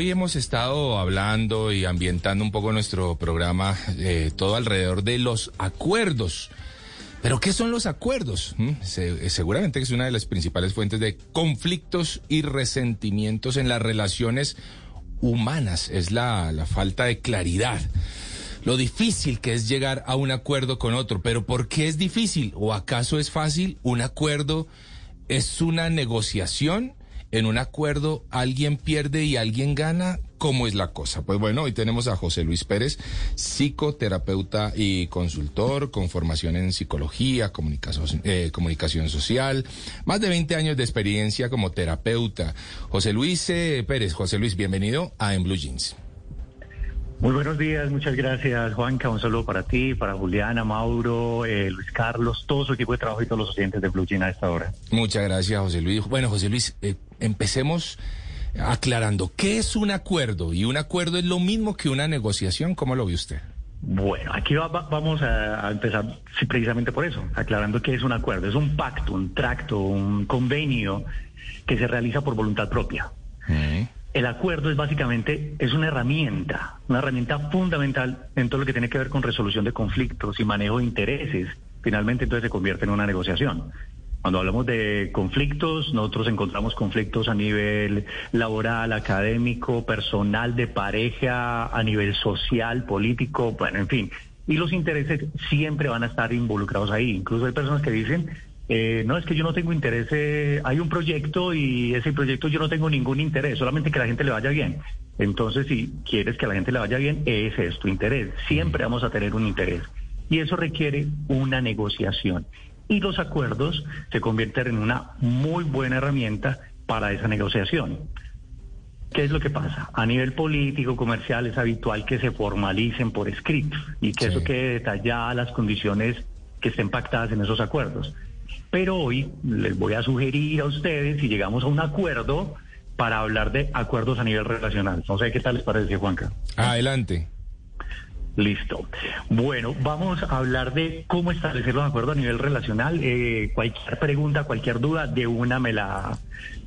Hoy hemos estado hablando y ambientando un poco nuestro programa, eh, todo alrededor de los acuerdos. Pero, ¿qué son los acuerdos? ¿Mm? Se, seguramente es una de las principales fuentes de conflictos y resentimientos en las relaciones humanas. Es la, la falta de claridad. Lo difícil que es llegar a un acuerdo con otro. Pero, ¿por qué es difícil? ¿O acaso es fácil? Un acuerdo es una negociación en un acuerdo alguien pierde y alguien gana, ¿cómo es la cosa? Pues bueno, hoy tenemos a José Luis Pérez, psicoterapeuta y consultor con formación en psicología, comunicación, eh, comunicación social, más de 20 años de experiencia como terapeuta. José Luis eh, Pérez, José Luis, bienvenido a En Blue Jeans. Muy buenos días, muchas gracias Juanca, un saludo para ti, para Juliana, Mauro, eh, Luis Carlos, todo su equipo de trabajo y todos los oyentes de Blue Jean a esta hora. Muchas gracias José Luis. Bueno José Luis, eh, empecemos aclarando, ¿qué es un acuerdo? Y un acuerdo es lo mismo que una negociación, ¿cómo lo ve usted? Bueno, aquí vamos a, empezar precisamente por eso, aclarando qué es un acuerdo. Es un pacto, un tracto, un convenio que se realiza por voluntad propia. El acuerdo es básicamente, es una herramienta, una herramienta fundamental en todo lo que tiene que ver con resolución de conflictos y manejo de intereses. Finalmente entonces se convierte en una negociación. Cuando hablamos de conflictos, nosotros encontramos conflictos a nivel laboral, académico, personal, de pareja, a nivel social, político, bueno, en fin. Y los intereses siempre van a estar involucrados ahí. Incluso hay personas que dicen, eh, no, es que yo no tengo interés, eh, hay un proyecto y ese proyecto yo no tengo ningún interés, solamente que la gente le vaya bien. Entonces, si quieres que la gente le vaya bien, ese es tu interés. Siempre vamos a tener un interés. Y eso requiere una negociación. Y los acuerdos se convierten en una muy buena herramienta para esa negociación. ¿Qué es lo que pasa? A nivel político, comercial, es habitual que se formalicen por escrito y que eso quede detallada las condiciones que estén pactadas en esos acuerdos. Pero hoy les voy a sugerir a ustedes si llegamos a un acuerdo para hablar de acuerdos a nivel relacional. No sé qué tal les parece, Juanca. Adelante. Listo. Bueno, vamos a hablar de cómo establecer los acuerdos a nivel relacional. Eh, cualquier pregunta, cualquier duda, de una me la...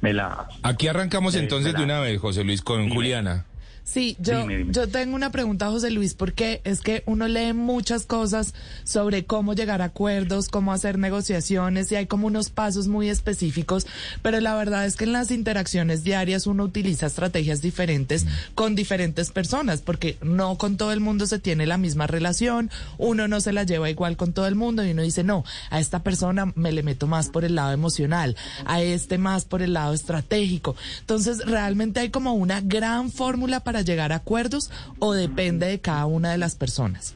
Me la Aquí arrancamos entonces de una vez, José Luis, con Juliana. Sí, yo, yo tengo una pregunta, José Luis, porque es que uno lee muchas cosas sobre cómo llegar a acuerdos, cómo hacer negociaciones y hay como unos pasos muy específicos, pero la verdad es que en las interacciones diarias uno utiliza estrategias diferentes con diferentes personas, porque no con todo el mundo se tiene la misma relación, uno no se la lleva igual con todo el mundo y uno dice, no, a esta persona me le meto más por el lado emocional, a este más por el lado estratégico. Entonces, realmente hay como una gran fórmula para llegar a acuerdos o depende de cada una de las personas?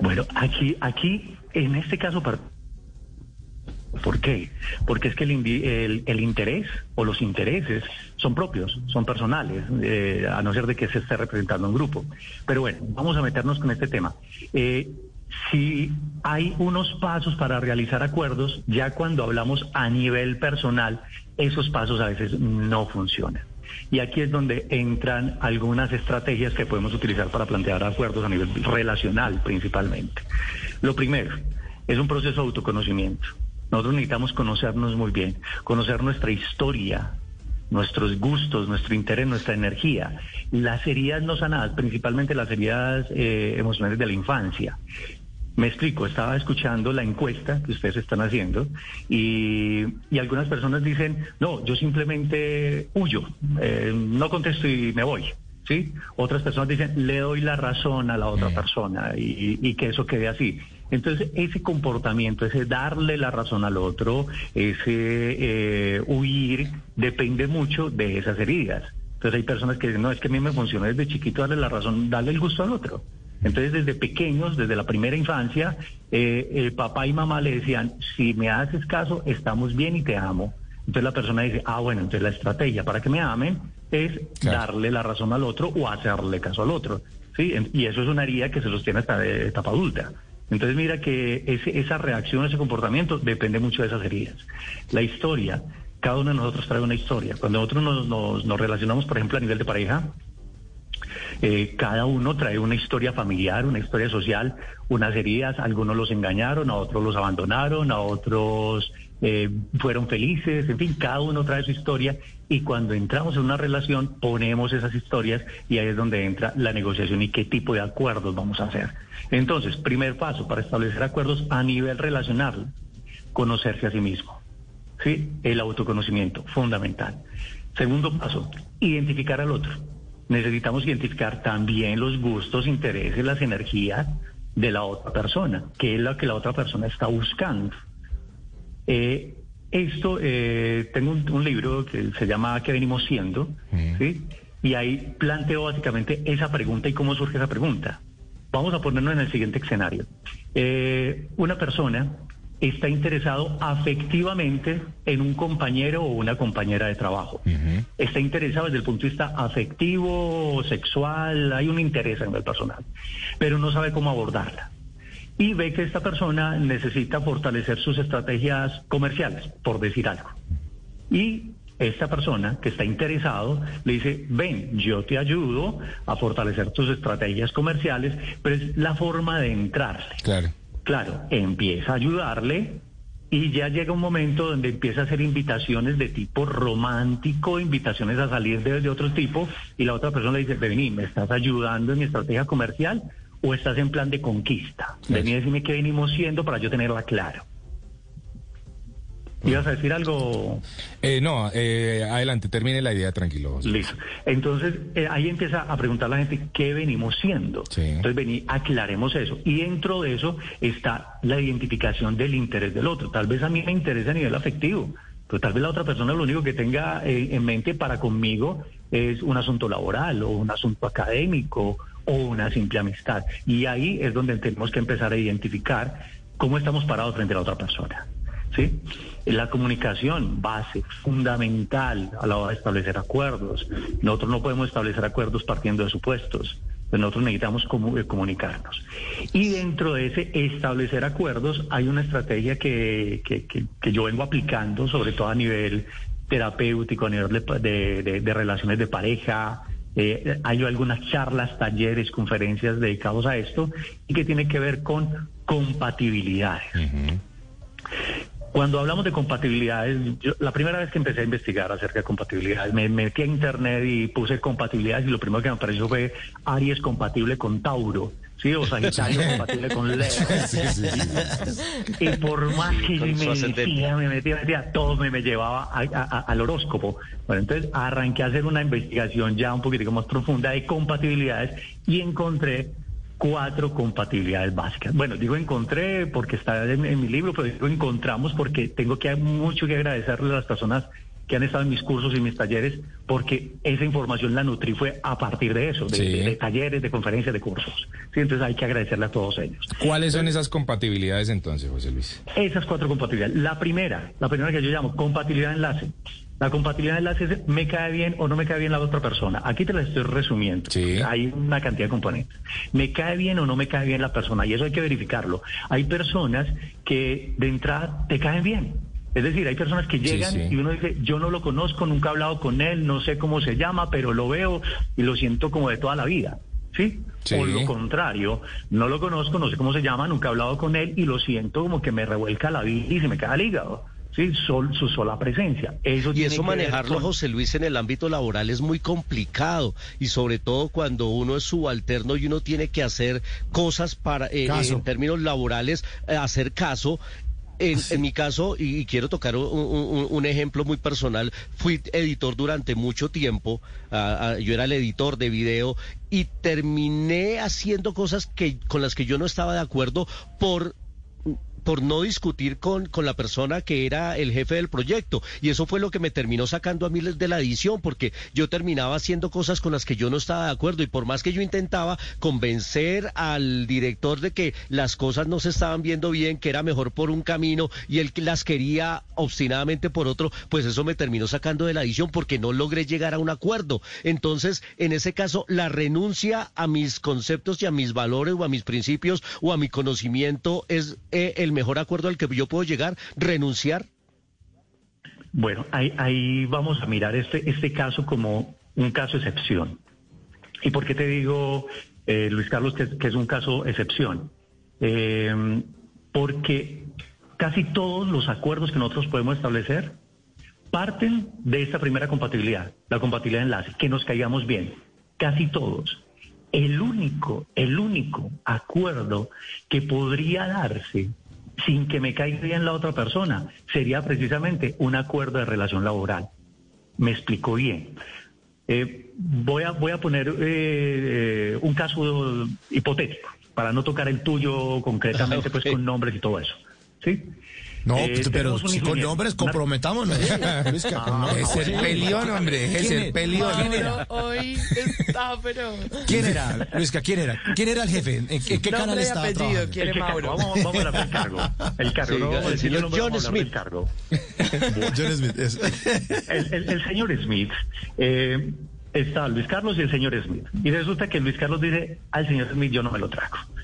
Bueno, aquí, aquí, en este caso, ¿por qué? Porque es que el, el, interés o los intereses son propios, son personales, eh, a no ser de que se esté representando un grupo. Pero bueno, vamos a meternos con este tema. Eh, si hay unos pasos para realizar acuerdos, ya cuando hablamos a nivel personal, esos pasos a veces no funcionan. Y aquí es donde entran algunas estrategias que podemos utilizar para plantear acuerdos a nivel relacional principalmente. Lo primero es un proceso de autoconocimiento. Nosotros necesitamos conocernos muy bien, conocer nuestra historia, nuestros gustos, nuestro interés, nuestra energía, las heridas no sanadas, principalmente las heridas eh, emocionales de la infancia. Me explico, estaba escuchando la encuesta que ustedes están haciendo y, algunas personas dicen, no, yo simplemente huyo, eh, no contesto y me voy. ¿sí? Otras personas dicen, le doy la razón a la otra persona y, que eso quede así. Entonces, ese comportamiento, ese darle la razón al otro, ese eh, huir, depende mucho de esas heridas. Entonces, hay personas que dicen, no, es que a mí me funciona desde chiquito darle la razón, darle el gusto al otro. Entonces, desde pequeños, desde la primera infancia, eh, el papá y mamá le decían, si me haces caso, estamos bien y te amo. Entonces la persona dice, ah, bueno, entonces la estrategia para que me amen es darle la razón al otro o hacerle caso al otro. ¿sí? Y eso es una herida que se sostiene hasta de etapa adulta. Entonces mira que ese, esa reacción, ese comportamiento depende mucho de esas heridas. La historia, cada uno de nosotros trae una historia. Cuando nosotros nos, nos, nos relacionamos, por ejemplo, a nivel de pareja, eh, cada uno trae una historia familiar, una historia social, unas heridas, algunos los engañaron, a otros los abandonaron, a otros eh, fueron felices, en fin, cada uno trae su historia y cuando entramos en una relación ponemos esas historias y ahí es donde entra la negociación y qué tipo de acuerdos vamos a hacer. Entonces, primer paso para establecer acuerdos a nivel relacional, conocerse a sí mismo. ¿sí? El autoconocimiento, fundamental. Segundo paso, identificar al otro necesitamos identificar también los gustos, intereses, las energías de la otra persona, que es lo que la otra persona está buscando. Eh, esto, eh, tengo un, libro que se llama ¿Qué venimos siendo? ¿sí? Y ahí planteo básicamente esa pregunta y cómo surge esa pregunta. Vamos a ponernos en el siguiente escenario. Eh, una persona está interesado afectivamente en un compañero o una compañera de trabajo. Está interesado desde el punto de vista afectivo, sexual, hay un interés en el personal, pero no sabe cómo abordarla. Y ve que esta persona necesita fortalecer sus estrategias comerciales, por decir algo. Y esta persona que está interesado le dice, ven, yo te ayudo a fortalecer tus estrategias comerciales, pero es la forma de entrarle. Claro. Claro, empieza a ayudarle y ya llega un momento donde empieza a hacer invitaciones de tipo romántico, invitaciones a salir de, otro tipo, y la otra persona le dice, vení, ¿me estás ayudando en mi estrategia comercial o estás en plan de conquista? Vení a decirme qué venimos siendo para yo tenerla claro. ¿Ibas a decir algo? Eh, no, eh, adelante, termine la idea, tranquilo. Listo. Entonces, eh, ahí empieza a preguntar la gente qué venimos siendo. Entonces, vení, aclaremos eso. Y dentro de eso está la identificación del interés del otro. Tal vez a mí me interesa a nivel afectivo, pero tal vez la otra persona lo único que tenga en mente para conmigo es un asunto laboral o un asunto académico o una simple amistad. Y ahí es donde tenemos que empezar a identificar cómo estamos parados frente a la otra persona. ¿Sí? La comunicación, base, fundamental a la hora de establecer acuerdos. Nosotros no podemos establecer acuerdos partiendo de supuestos. Pues nosotros necesitamos eh, comunicarnos. Y dentro de ese establecer acuerdos hay una estrategia que, que, yo vengo aplicando, sobre todo a nivel terapéutico, a nivel de, relaciones de pareja, eh, hay algunas charlas, talleres, conferencias dedicados a esto y que tiene que ver con compatibilidades. Cuando hablamos de compatibilidades, la primera vez que empecé a investigar acerca de compatibilidades, me metí a internet y puse compatibilidades y lo primero que me apareció fue Aries compatible con Tauro. Sí, o Sagitario compatible con Leo. y por más que me metía, me metía, me metía, todo me, llevaba al horóscopo. Bueno, entonces arranqué a hacer una investigación ya un poquitico más profunda de compatibilidades y encontré cuatro compatibilidades básicas. Bueno, digo encontré porque está en, mi libro, pero digo encontramos porque tengo que mucho que agradecerle a las personas que han estado en mis cursos y mis talleres, porque esa información la nutrí fue a partir de eso, de, talleres, de conferencias, de cursos. Sí, entonces hay que agradecerle a todos ellos. ¿Cuáles son esas compatibilidades entonces, José Luis? Esas cuatro compatibilidades. La primera, la primera que yo llamo compatibilidad de enlace. La compatibilidad de enlaces me cae bien o no me cae bien la otra persona. Aquí te la estoy resumiendo. Hay una cantidad de componentes. Me cae bien o no me cae bien la persona y eso hay que verificarlo. Hay personas que de entrada te caen bien. Es decir, hay personas que llegan y uno dice, yo no lo conozco, nunca he hablado con él, no sé cómo se llama, pero lo veo y lo siento como de toda la vida. ¿Sí? O lo contrario, no lo conozco, no sé cómo se llama, nunca he hablado con él y lo siento como que me revuelca la vida y se me cae el hígado. Sí, su sola presencia. Eso y eso manejarlo, José Luis, en el ámbito laboral es muy complicado y sobre todo cuando uno es subalterno y uno tiene que hacer cosas para, eh, en términos laborales, eh, hacer caso. En, mi caso, y, quiero tocar un, ejemplo muy personal, fui editor durante mucho tiempo, yo era el editor de video y terminé haciendo cosas que con las que yo no estaba de acuerdo por por no discutir con, con la persona que era el jefe del proyecto. Y eso fue lo que me terminó sacando a mí de la edición, porque yo terminaba haciendo cosas con las que yo no estaba de acuerdo. Y por más que yo intentaba convencer al director de que las cosas no se estaban viendo bien, que era mejor por un camino y él las quería obstinadamente por otro, pues eso me terminó sacando de la edición porque no logré llegar a un acuerdo. Entonces, en ese caso, la renuncia a mis conceptos y a mis valores o a mis principios o a mi conocimiento es eh, el mejor acuerdo al que yo puedo llegar, renunciar. Bueno, ahí, vamos a mirar este, este caso como un caso excepción. ¿Y por qué te digo, eh, Luis Carlos, que, es un caso excepción? Eh, porque casi todos los acuerdos que nosotros podemos establecer parten de esta primera compatibilidad, la compatibilidad de enlace, que nos caigamos bien, casi todos. El único, el único acuerdo que podría darse sin que me caiga bien la otra persona sería precisamente un acuerdo de relación laboral. Me explico bien. Eh, voy, a, voy a poner eh, eh, un caso hipotético para no tocar el tuyo concretamente, pues con nombres y todo eso. ¿sí? No, eh, pero si con nombres comprometámonos. es el pelión, hombre, es el pelión. Hoy está, pero... ¿Quién era, Luisca? ¿Quién era? ¿Quién era el jefe? ¿En, qué, canal estaba apellido, ¿quién es Mauro? Vamos, vamos a hablar del cargo. El cargo, no, el, señor John Smith. Cargo. John Smith, el, el, el, señor Smith... Eh, está Luis Carlos y el señor Smith. Y resulta que Luis Carlos dice, al señor Smith yo no me lo trago.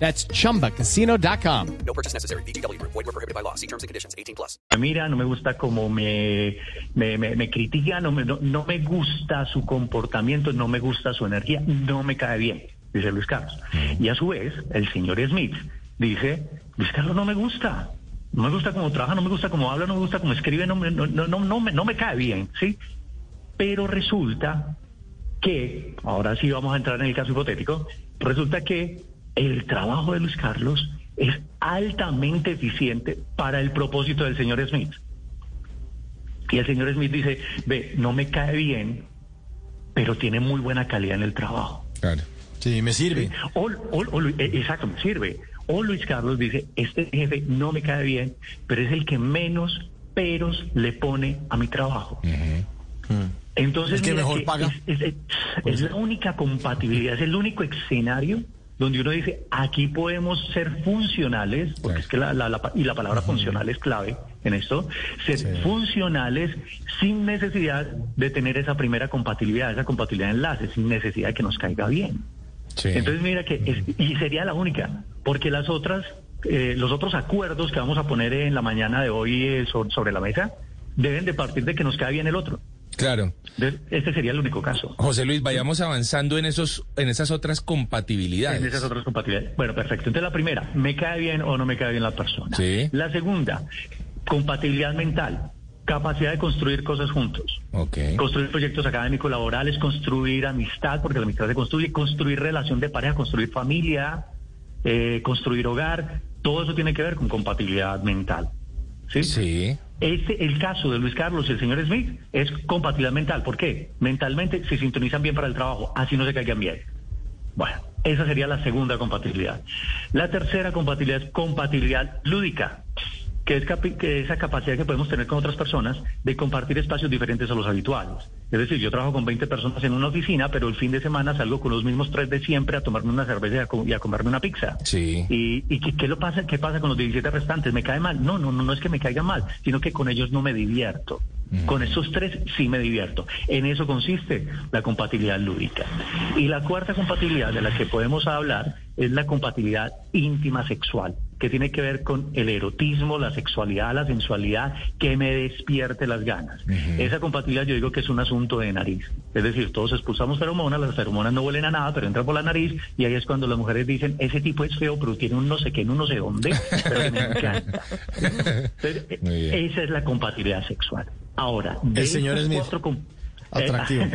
That's chumbacasino.com. No purchase necessary. BGW. Void were prohibited by law. See terms and conditions 18 plus. Mira, no me gusta cómo me, me, me, me critica, no me, no, no me gusta su comportamiento, no me gusta su energía, no me cae bien, dice Luis Carlos. Y a su vez, el señor Smith dice, Luis Carlos no me gusta. No me gusta cómo trabaja, no me gusta cómo habla, no me gusta cómo escribe, no, no, no, no, no, me, no me cae bien, ¿sí? Pero resulta que, ahora sí vamos a entrar en el caso hipotético, resulta que el trabajo de Luis Carlos es altamente eficiente para el propósito del señor Smith. Y el señor Smith dice, ve, no me cae bien, pero tiene muy buena calidad en el trabajo. Claro. Sí, me sirve. O, eh, exacto, me sirve. O Luis Carlos dice, este jefe no me cae bien, pero es el que menos peros le pone a mi trabajo. Entonces, que mejor paga. Es, la única compatibilidad, es el único escenario donde uno dice, aquí podemos ser funcionales, porque es que la, y la palabra funcional es clave en esto, ser funcionales sin necesidad de tener esa primera compatibilidad, esa compatibilidad de enlaces, sin necesidad de que nos caiga bien. Entonces mira que, y sería la única, porque las otras, eh, los otros acuerdos que vamos a poner en la mañana de hoy eh, sobre la mesa, deben de partir de que nos cae bien el otro. Claro. Este sería el único caso. José Luis, vayamos avanzando en esos, en esas otras compatibilidades. En esas otras compatibilidades. Bueno, perfecto. Entonces la primera, ¿me cae bien o no me cae bien la persona? Sí. La segunda, compatibilidad mental. Capacidad de construir cosas juntos. Okay. Construir proyectos académicos, laborales, construir amistad, porque la amistad se construye, construir relación de pareja, construir familia, eh, construir hogar. Todo eso tiene que ver con compatibilidad mental. Sí. Sí. Este, el caso de Luis Carlos y el señor Smith es compatibilidad mental. ¿Por qué? Mentalmente se sintonizan bien para el trabajo, así no se caigan bien. Bueno, esa sería la segunda compatibilidad. La tercera compatibilidad es compatibilidad lúdica que es que esa capacidad que podemos tener con otras personas de compartir espacios diferentes a los habituales. Es decir, yo trabajo con 20 personas en una oficina, pero el fin de semana salgo con los mismos tres de siempre a tomarme una cerveza y a, comerme una pizza. Sí. ¿Y, y qué, lo pasa, qué pasa con los 17 restantes? ¿Me cae mal? No, no, no, no es que me caiga mal, sino que con ellos no me divierto. Con esos tres sí me divierto. En eso consiste la compatibilidad lúdica. Y la cuarta compatibilidad de la que podemos hablar es la compatibilidad íntima sexual. Que tiene que ver con el erotismo, la sexualidad, la sensualidad, que me despierte las ganas. Esa compatibilidad yo digo que es un asunto de nariz. Es decir, todos expulsamos feromonas, las feromonas no huelen a nada, pero entran por la nariz y ahí es cuando las mujeres dicen, ese tipo es feo, pero tiene un no sé qué, un no sé dónde, pero me encanta. esa es la compatibilidad sexual. Ahora, el señor es cuatro Atractivo.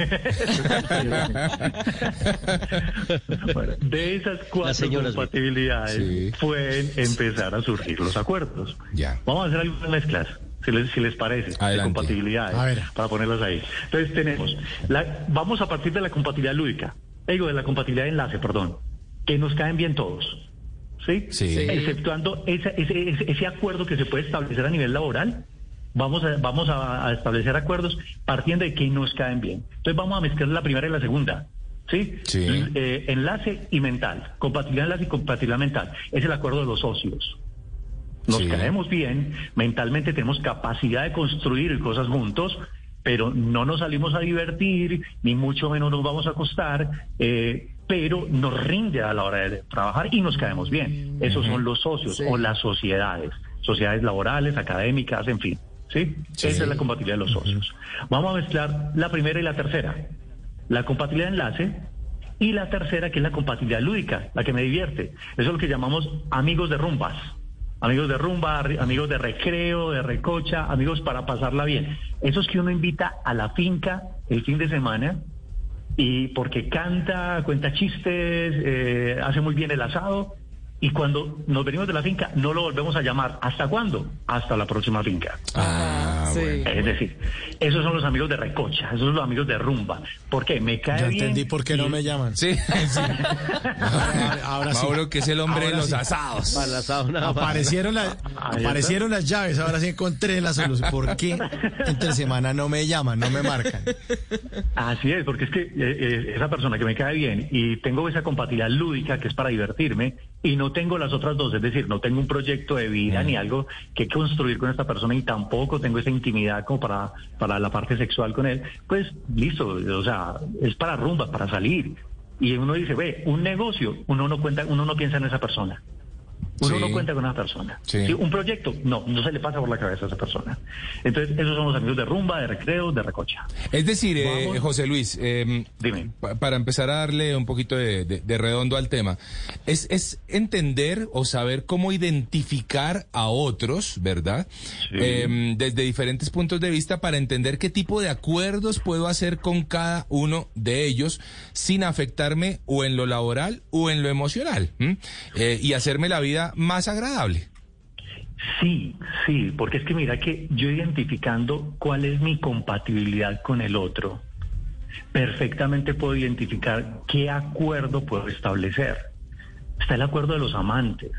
de esas cuatro compatibilidades pueden empezar a surgir los acuerdos. Ya. Vamos a hacer algunas mezclas. Si les, si les parece, de compatibilidades, para ponerlas ahí. Entonces tenemos, la, vamos a partir de la compatibilidad lúdica, digo, de la compatibilidad de enlace, perdón, que nos caen bien todos. ¿Sí? Sí. Exceptuando ese, ese, ese acuerdo que se puede establecer a nivel laboral, vamos a, vamos a, establecer acuerdos partiendo de que nos caen bien. Entonces vamos a mezclar la primera y la segunda. ¿Sí? Eh, enlace y mental, compatibilidad enlace y compatibilidad mental. Es el acuerdo de los socios. Nos caemos bien, mentalmente tenemos capacidad de construir cosas juntos, pero no nos salimos a divertir, ni mucho menos nos vamos a acostar, eh, pero nos rinde a la hora de trabajar y nos caemos bien. Esos son los socios o las sociedades, sociedades laborales, académicas, en fin. ¿Sí? Esa es la compatibilidad de los socios. Vamos a mezclar la primera y la tercera. La compatibilidad de enlace y la tercera que es la compatibilidad lúdica, la que me divierte. Eso es lo que llamamos amigos de rumbas. Amigos de rumba, amigos de recreo, de recocha, amigos para pasarla bien. Esos que uno invita a la finca el fin de semana y porque canta, cuenta chistes, eh, hace muy bien el asado y cuando nos venimos de la finca no lo volvemos a llamar. ¿Hasta cuándo? Hasta la próxima finca. Ah, sí. Es decir, esos son los amigos de Recocha, esos son los amigos de Rumba. ¿Por qué? Me cae ya bien. entendí por qué no me llaman. Sí, sí. ahora, sí. Mauro, que es el hombre de los sí. asados. aparecieron, la, aparecieron las llaves, ahora sí encontré la solución. ¿Por qué entre semana no me llaman, no me marcan? Así es, porque es que eh, eh, esa persona que me cae bien y tengo esa compatibilidad lúdica que es para divertirme y no tengo las otras dos, es decir, no tengo un proyecto de vida ni algo que construir con esta persona y tampoco tengo esa intimidad como para, para la parte sexual con él, pues listo, o sea, es para rumba, para salir. Y uno dice, ve, un negocio, uno no cuenta, uno no piensa en esa persona. Uno no cuenta con una persona. Un proyecto, no, no se le pasa por la cabeza a esa persona. Entonces, esos son los amigos de rumba, de recreo, de recocha. Es decir, eh, José Luis, eh, Dime. para empezar a darle un poquito de, redondo al tema, es, es, entender o saber cómo identificar a otros, ¿verdad? Em, desde diferentes puntos de vista para entender qué tipo de acuerdos puedo hacer con cada uno de ellos sin afectarme o en lo laboral o en lo emocional eh, y hacerme la vida más agradable. Sí, sí, porque es que mira que yo identificando cuál es mi compatibilidad con el otro, perfectamente puedo identificar qué acuerdo puedo establecer. Está el acuerdo de los amantes.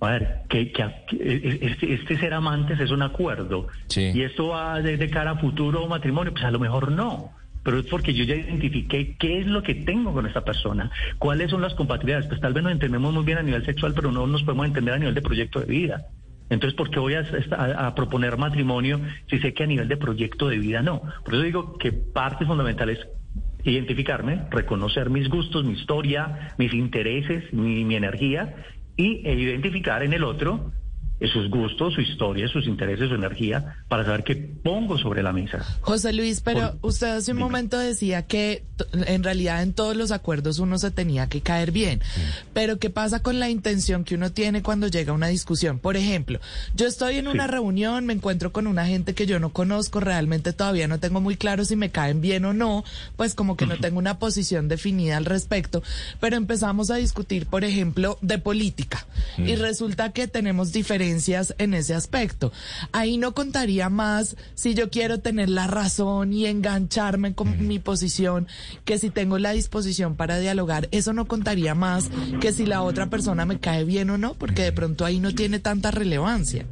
A ver, que, este, este, ser amantes es un acuerdo. Y esto va de, cara a futuro matrimonio, pues a lo mejor no pero es porque yo ya identifiqué qué es lo que tengo con esta persona, cuáles son las compatibilidades. Pues tal vez nos entendemos muy bien a nivel sexual, pero no nos podemos entender a nivel de proyecto de vida. Entonces, ¿por qué voy a, proponer matrimonio si sé que a nivel de proyecto de vida no? Por eso digo que parte fundamental es identificarme, reconocer mis gustos, mi historia, mis intereses, mi, energía y identificar en el otro sus gustos, su historia, sus intereses, su energía, para saber qué pongo sobre la mesa. José Luis, pero usted hace un momento decía que en realidad en todos los acuerdos uno se tenía que caer bien. Pero ¿qué pasa con la intención que uno tiene cuando llega a una discusión? Por ejemplo, yo estoy en una reunión, me encuentro con una gente que yo no conozco, realmente todavía no tengo muy claro si me caen bien o no, pues como que no tengo una posición definida al respecto, pero empezamos a discutir, por ejemplo, de política y resulta que tenemos diferentes en ese aspecto. Ahí no contaría más si yo quiero tener la razón y engancharme con mi posición que si tengo la disposición para dialogar. Eso no contaría más que si la otra persona me cae bien o no, porque de pronto ahí no tiene tanta relevancia.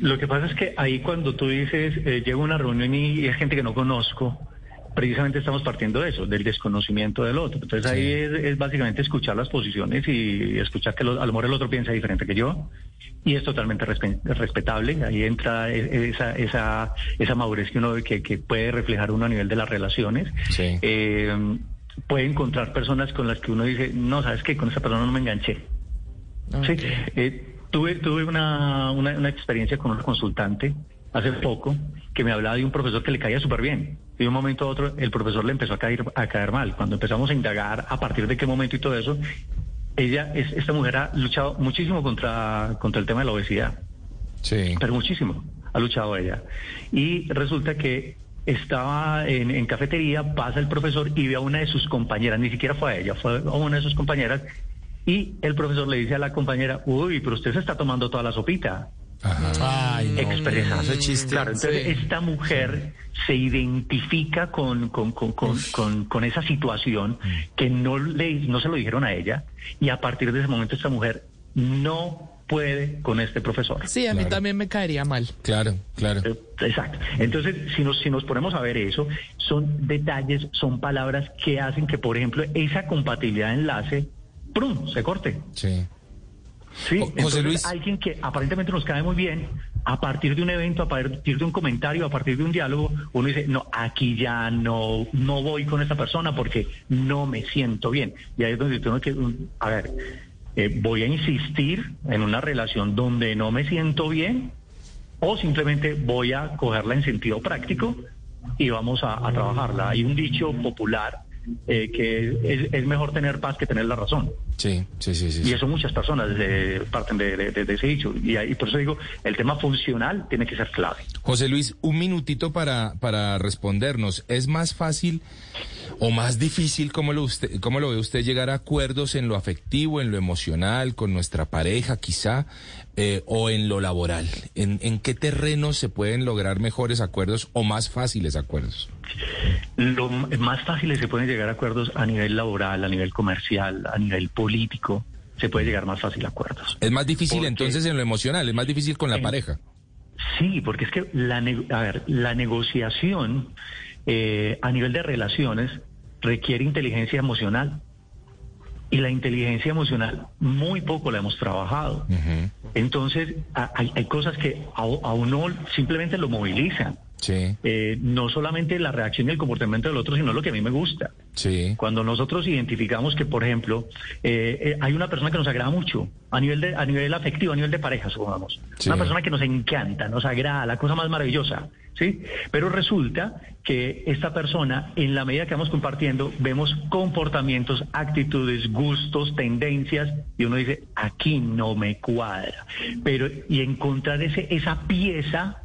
Lo que pasa es que ahí cuando tú dices, eh, llego a una reunión y es gente que no conozco, precisamente estamos partiendo de eso, del desconocimiento del otro. Entonces ahí es, básicamente escuchar las posiciones y escuchar que a lo mejor el otro piensa diferente que yo y es totalmente respetable. Ahí entra e, esa, esa, esa madurez que uno que, que puede reflejar uno a nivel de las relaciones. Eh, puede encontrar personas con las que uno dice, no, sabes que con esa persona no me enganché. Sí, eh, tuve, tuve una, una, experiencia con un consultante hace poco que me hablaba de un profesor que le caía súper bien. Y de un momento a otro el profesor le empezó a caer, a caer mal. Cuando empezamos a indagar a partir de qué momento y todo eso, ella, es, esta mujer ha luchado muchísimo contra, contra el tema de la obesidad. Sí. Pero muchísimo ha luchado ella. Y resulta que estaba en, cafetería, pasa el profesor y ve a una de sus compañeras, ni siquiera fue a ella, fue a una de sus compañeras, y el profesor le dice a la compañera, uy, pero usted se está tomando toda la sopita. Ay, Expresa. Claro, entonces esta mujer se identifica con, con, con, con, con esa situación que no, le, no se lo dijeron a ella y a partir de ese momento esta mujer no puede con este profesor. Sí, a mí también me caería mal. Claro, claro. Eh, exacto. Entonces, si nos, si nos ponemos a ver eso, son detalles, son palabras que hacen que, por ejemplo, esa compatibilidad de enlace, ¡prum!, se corte. Sí. Sí, José Luis. alguien que aparentemente nos cae muy bien, a partir de un evento, a partir de un comentario, a partir de un diálogo, uno dice, no, aquí ya no, no voy con esta persona porque no me siento bien. Y ahí es donde tengo que, a ver, eh, voy a insistir en una relación donde no me siento bien o simplemente voy a cogerla en sentido práctico y vamos a, trabajarla. Hay un dicho popular eh, que es, mejor tener paz que tener la razón. Sí, sí, sí. y eso muchas personas parten de, ese dicho. Y, y, por eso digo, el tema funcional tiene que ser clave. José Luis, un minutito para, para respondernos. ¿Es más fácil o más difícil, cómo lo, usted, cómo lo ve usted, llegar a acuerdos en lo afectivo, en lo emocional, con nuestra pareja quizá, eh, o en lo laboral? ¿En, ¿En qué terreno se pueden lograr mejores acuerdos o más fáciles acuerdos? Lo más fáciles se pueden llegar a acuerdos a nivel laboral, a nivel comercial, a nivel político. Se puede llegar más fácil a acuerdos. Es más difícil entonces en lo emocional, es más difícil con la pareja. Sí, porque es que la, a ver, la negociación eh, a nivel de relaciones requiere inteligencia emocional. Y la inteligencia emocional muy poco la hemos trabajado. Entonces, hay, hay, cosas que a, a, uno simplemente lo movilizan. Eh, no solamente la reacción y el comportamiento del otro, sino lo que a mí me gusta. Sí. Cuando nosotros identificamos que, por ejemplo, eh, eh, hay una persona que nos agrada mucho a nivel de, a nivel afectivo, a nivel de pareja, supongamos. Una persona que nos encanta, nos agrada, la cosa más maravillosa. ¿Sí? Pero resulta que esta persona, en la medida que vamos compartiendo, vemos comportamientos, actitudes, gustos, tendencias, y uno dice, aquí no me cuadra. Pero, y encontrar ese, esa pieza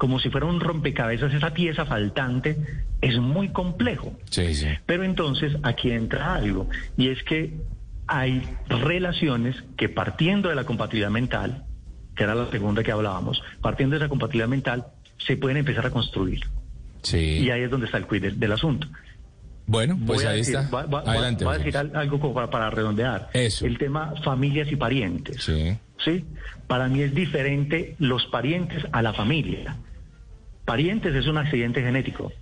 como si fuera un rompecabezas, esa pieza faltante, es muy complejo. Sí, sí. Pero entonces aquí entra algo, y es que hay relaciones que partiendo de la compatibilidad mental, que era la segunda que hablábamos, partiendo de esa compatibilidad mental, se pueden empezar a construir. Sí. Y ahí es donde está el quid del, asunto. Bueno, pues ahí está. Adelante. Voy a decir algo como para, para redondear. Eso. El tema familias y parientes. Sí. ¿Sí? Para mí es diferente los parientes a la familia parientes es un accidente genético.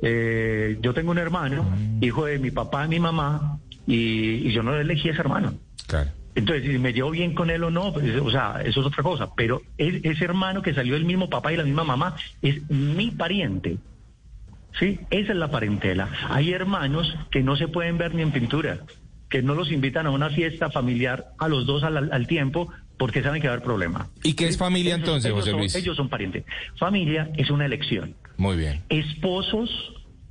Eh, yo tengo un hermano, mm. hijo de mi papá y mi mamá, y, yo no elegí a ese hermano. Claro. Entonces, si me llevo bien con él o no, pues, o sea, eso es otra cosa. Pero ese hermano que salió del mismo papá y la misma mamá es mi pariente. ¿Sí? Esa es la parentela. Hay hermanos que no se pueden ver ni en pintura, que no los invitan a una fiesta familiar a los dos al tiempo porque saben que va a haber problema. ¿Y qué es familia entonces, José Luis? ellos son parientes. Familia es una elección. Muy bien. Esposos,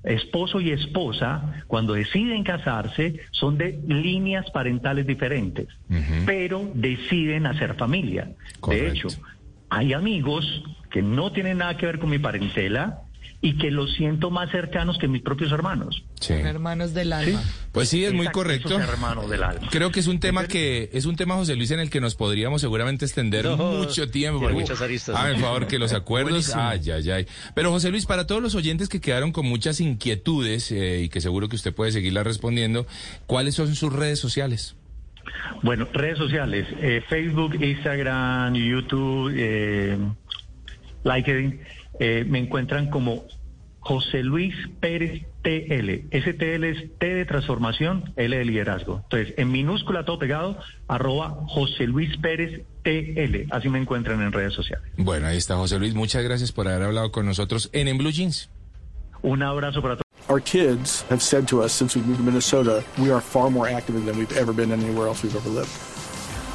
esposo y esposa, cuando deciden casarse, son de líneas parentales diferentes, pero deciden hacer familia. De hecho, hay amigos que no tienen nada que ver con mi parentela, y que los siento más cercanos que mis propios hermanos. Hermanos del alma. Pues sí, es muy correcto. Hermanos del alma. Creo que es un tema que es un tema José Luis en el que nos podríamos seguramente extender mucho tiempo. muchas aristas. por favor, que los acuerdos. ay, ay, ay. Pero José Luis, para todos los oyentes que quedaron con muchas inquietudes eh, y que seguro que usted puede seguirlas respondiendo, ¿cuáles son sus redes sociales? Bueno, redes sociales, eh, Facebook, Instagram, YouTube, eh, LinkedIn. Eh, me encuentran como José Luis Pérez TL. Ese TL es T de transformación, L de liderazgo. Entonces, en minúscula todo pegado, arroba José Luis Pérez TL. Así me encuentran en redes sociales. Bueno, ahí está José Luis. Muchas gracias por haber hablado con nosotros en En Blue Jeans. Un abrazo para todos. Our kids have said to us since we moved to Minnesota, we are far more active than we've ever been anywhere else we've ever lived.